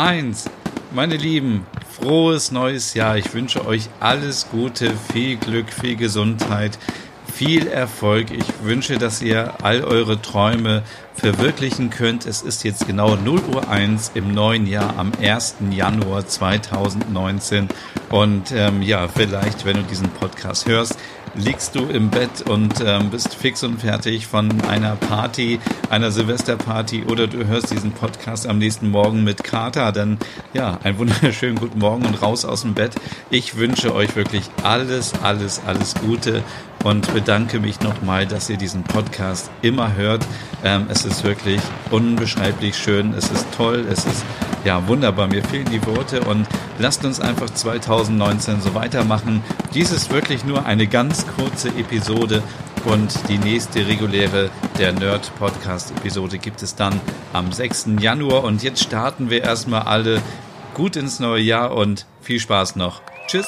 eins. Meine Lieben, frohes neues Jahr. Ich wünsche euch alles Gute, viel Glück, viel Gesundheit, viel Erfolg. Ich wünsche, dass ihr all eure Träume verwirklichen könnt. Es ist jetzt genau 0 Uhr 1 im neuen Jahr am 1. Januar 2019. Und ähm, ja, vielleicht, wenn du diesen Podcast hörst, liegst du im Bett und ähm, bist fix und fertig von einer Party, einer Silvesterparty oder du hörst diesen Podcast am nächsten Morgen mit Kater, dann ja, einen wunderschönen guten Morgen und raus aus dem Bett. Ich wünsche euch wirklich alles, alles, alles Gute und bedanke mich nochmal, dass ihr diesen Podcast immer hört. Ähm, es ist wirklich unbeschreiblich schön, es ist toll, es ist ja wunderbar. Mir fehlen die Worte und lasst uns einfach 2019 so weitermachen. Dies ist wirklich nur eine ganz kurze Episode und die nächste reguläre der Nerd Podcast Episode gibt es dann am 6. Januar und jetzt starten wir erstmal alle gut ins neue Jahr und viel Spaß noch. Tschüss.